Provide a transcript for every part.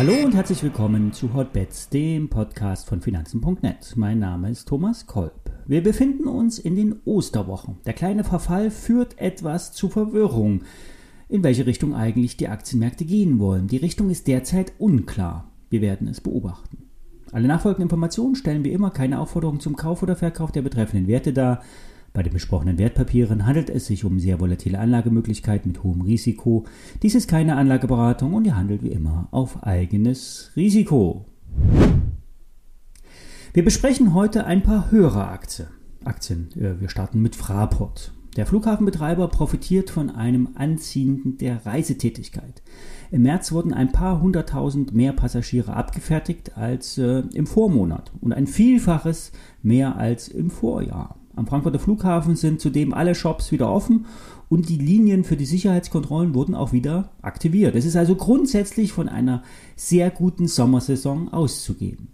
Hallo und herzlich willkommen zu Hotbets, dem Podcast von Finanzen.net. Mein Name ist Thomas Kolb. Wir befinden uns in den Osterwochen. Der kleine Verfall führt etwas zu Verwirrung, in welche Richtung eigentlich die Aktienmärkte gehen wollen. Die Richtung ist derzeit unklar. Wir werden es beobachten. Alle nachfolgenden Informationen stellen wie immer keine Aufforderung zum Kauf oder Verkauf der betreffenden Werte dar. Bei den besprochenen Wertpapieren handelt es sich um sehr volatile Anlagemöglichkeiten mit hohem Risiko. Dies ist keine Anlageberatung und ihr handelt wie immer auf eigenes Risiko. Wir besprechen heute ein paar höhere Aktien. Aktien. Äh, wir starten mit Fraport. Der Flughafenbetreiber profitiert von einem Anziehen der Reisetätigkeit. Im März wurden ein paar hunderttausend mehr Passagiere abgefertigt als äh, im Vormonat und ein Vielfaches mehr als im Vorjahr. Am Frankfurter Flughafen sind zudem alle Shops wieder offen und die Linien für die Sicherheitskontrollen wurden auch wieder aktiviert. Es ist also grundsätzlich von einer sehr guten Sommersaison auszugehen.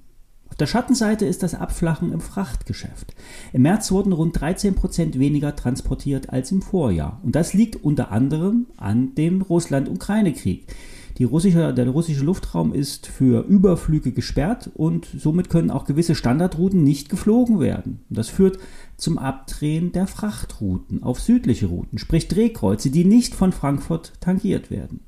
Auf der Schattenseite ist das Abflachen im Frachtgeschäft. Im März wurden rund 13 Prozent weniger transportiert als im Vorjahr. Und das liegt unter anderem an dem Russland-Ukraine-Krieg. Russische, der russische Luftraum ist für Überflüge gesperrt und somit können auch gewisse Standardrouten nicht geflogen werden. Das führt zum Abdrehen der Frachtrouten auf südliche Routen, sprich Drehkreuze, die nicht von Frankfurt tangiert werden.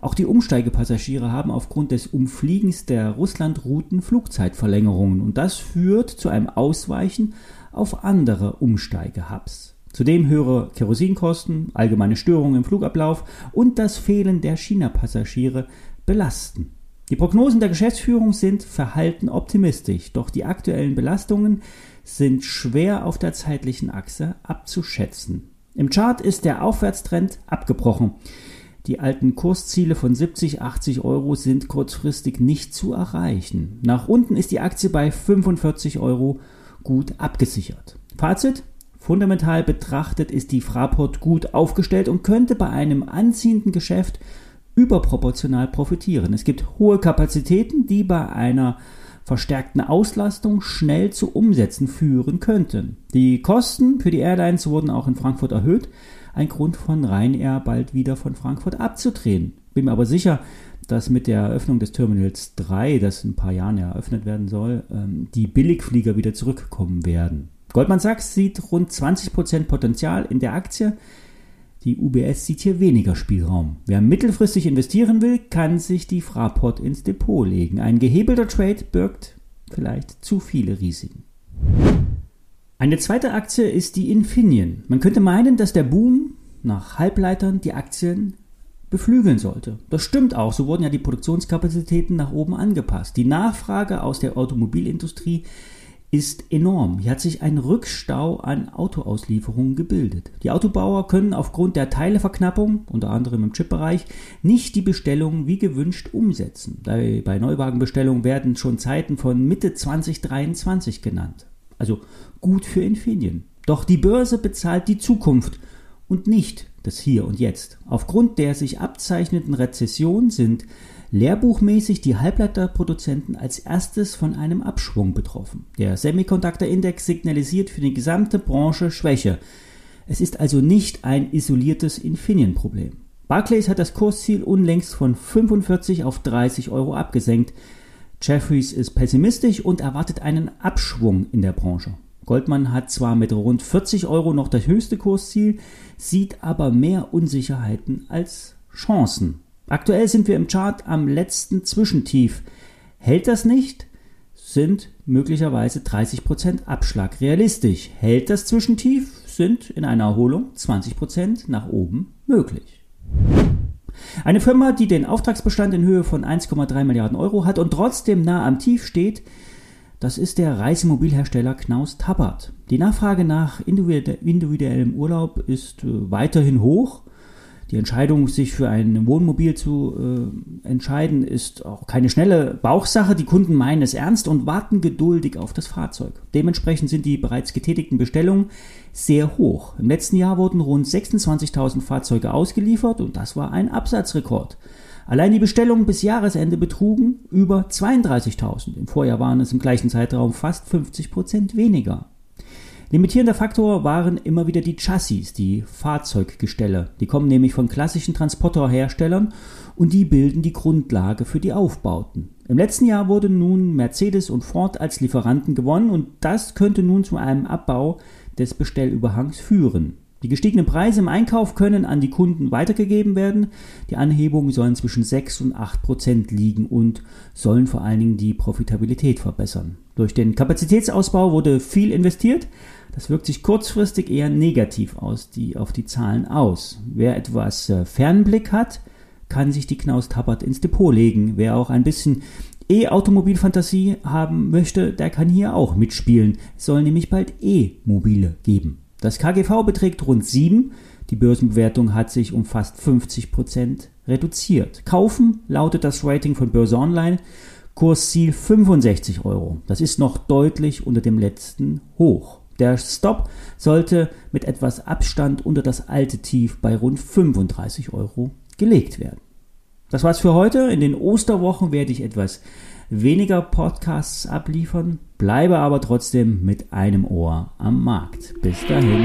Auch die Umsteigepassagiere haben aufgrund des Umfliegens der Russlandrouten Flugzeitverlängerungen und das führt zu einem Ausweichen auf andere Umsteigehubs. Zudem höhere Kerosinkosten, allgemeine Störungen im Flugablauf und das Fehlen der China-Passagiere belasten. Die Prognosen der Geschäftsführung sind verhalten optimistisch, doch die aktuellen Belastungen sind schwer auf der zeitlichen Achse abzuschätzen. Im Chart ist der Aufwärtstrend abgebrochen. Die alten Kursziele von 70, 80 Euro sind kurzfristig nicht zu erreichen. Nach unten ist die Aktie bei 45 Euro gut abgesichert. Fazit, Fundamental betrachtet ist die Fraport gut aufgestellt und könnte bei einem anziehenden Geschäft überproportional profitieren. Es gibt hohe Kapazitäten, die bei einer verstärkten Auslastung schnell zu Umsätzen führen könnten. Die Kosten für die Airlines wurden auch in Frankfurt erhöht. Ein Grund von Ryanair bald wieder von Frankfurt abzudrehen. Bin mir aber sicher, dass mit der Eröffnung des Terminals 3, das in ein paar Jahren eröffnet werden soll, ähm, die Billigflieger wieder zurückkommen werden. Goldman Sachs sieht rund 20% Potenzial in der Aktie. Die UBS sieht hier weniger Spielraum. Wer mittelfristig investieren will, kann sich die Fraport ins Depot legen. Ein gehebelter Trade birgt vielleicht zu viele Risiken. Eine zweite Aktie ist die Infineon. Man könnte meinen, dass der Boom nach Halbleitern die Aktien beflügeln sollte. Das stimmt auch, so wurden ja die Produktionskapazitäten nach oben angepasst. Die Nachfrage aus der Automobilindustrie ist enorm. Hier hat sich ein Rückstau an Autoauslieferungen gebildet. Die Autobauer können aufgrund der Teileverknappung, unter anderem im Chipbereich, nicht die Bestellungen wie gewünscht umsetzen. Bei Neuwagenbestellungen werden schon Zeiten von Mitte 2023 genannt. Also gut für Infineon. Doch die Börse bezahlt die Zukunft und nicht das Hier und Jetzt. Aufgrund der sich abzeichnenden Rezession sind lehrbuchmäßig die Halbleiterproduzenten als erstes von einem Abschwung betroffen. Der Semiconductor-Index signalisiert für die gesamte Branche Schwäche. Es ist also nicht ein isoliertes Infineon-Problem. Barclays hat das Kursziel unlängst von 45 auf 30 Euro abgesenkt. Jeffries ist pessimistisch und erwartet einen Abschwung in der Branche. Goldman hat zwar mit rund 40 Euro noch das höchste Kursziel, sieht aber mehr Unsicherheiten als Chancen. Aktuell sind wir im Chart am letzten Zwischentief. Hält das nicht, sind möglicherweise 30% Abschlag realistisch. Hält das Zwischentief, sind in einer Erholung 20% nach oben möglich. Eine Firma, die den Auftragsbestand in Höhe von 1,3 Milliarden Euro hat und trotzdem nah am Tief steht, das ist der Reisemobilhersteller Knaus Tabbert. Die Nachfrage nach individuellem Urlaub ist äh, weiterhin hoch die Entscheidung, sich für ein Wohnmobil zu äh, entscheiden, ist auch keine schnelle Bauchsache. Die Kunden meinen es ernst und warten geduldig auf das Fahrzeug. Dementsprechend sind die bereits getätigten Bestellungen sehr hoch. Im letzten Jahr wurden rund 26.000 Fahrzeuge ausgeliefert und das war ein Absatzrekord. Allein die Bestellungen bis Jahresende betrugen über 32.000. Im Vorjahr waren es im gleichen Zeitraum fast 50 Prozent weniger. Limitierender Faktor waren immer wieder die Chassis, die Fahrzeuggestelle. Die kommen nämlich von klassischen Transporterherstellern und die bilden die Grundlage für die Aufbauten. Im letzten Jahr wurden nun Mercedes und Ford als Lieferanten gewonnen und das könnte nun zu einem Abbau des Bestellüberhangs führen. Die gestiegenen Preise im Einkauf können an die Kunden weitergegeben werden. Die Anhebungen sollen zwischen 6 und 8 Prozent liegen und sollen vor allen Dingen die Profitabilität verbessern. Durch den Kapazitätsausbau wurde viel investiert. Das wirkt sich kurzfristig eher negativ aus die, auf die Zahlen aus. Wer etwas äh, Fernblick hat, kann sich die Knaus Tappert ins Depot legen. Wer auch ein bisschen E-Automobilfantasie haben möchte, der kann hier auch mitspielen. Es soll nämlich bald E-Mobile geben. Das KGV beträgt rund 7. Die Börsenbewertung hat sich um fast 50 Prozent reduziert. Kaufen lautet das Rating von Börse Online. Kursziel 65 Euro. Das ist noch deutlich unter dem letzten Hoch. Der Stop sollte mit etwas Abstand unter das alte Tief bei rund 35 Euro gelegt werden. Das war's für heute. In den Osterwochen werde ich etwas weniger Podcasts abliefern, bleibe aber trotzdem mit einem Ohr am Markt. Bis dahin.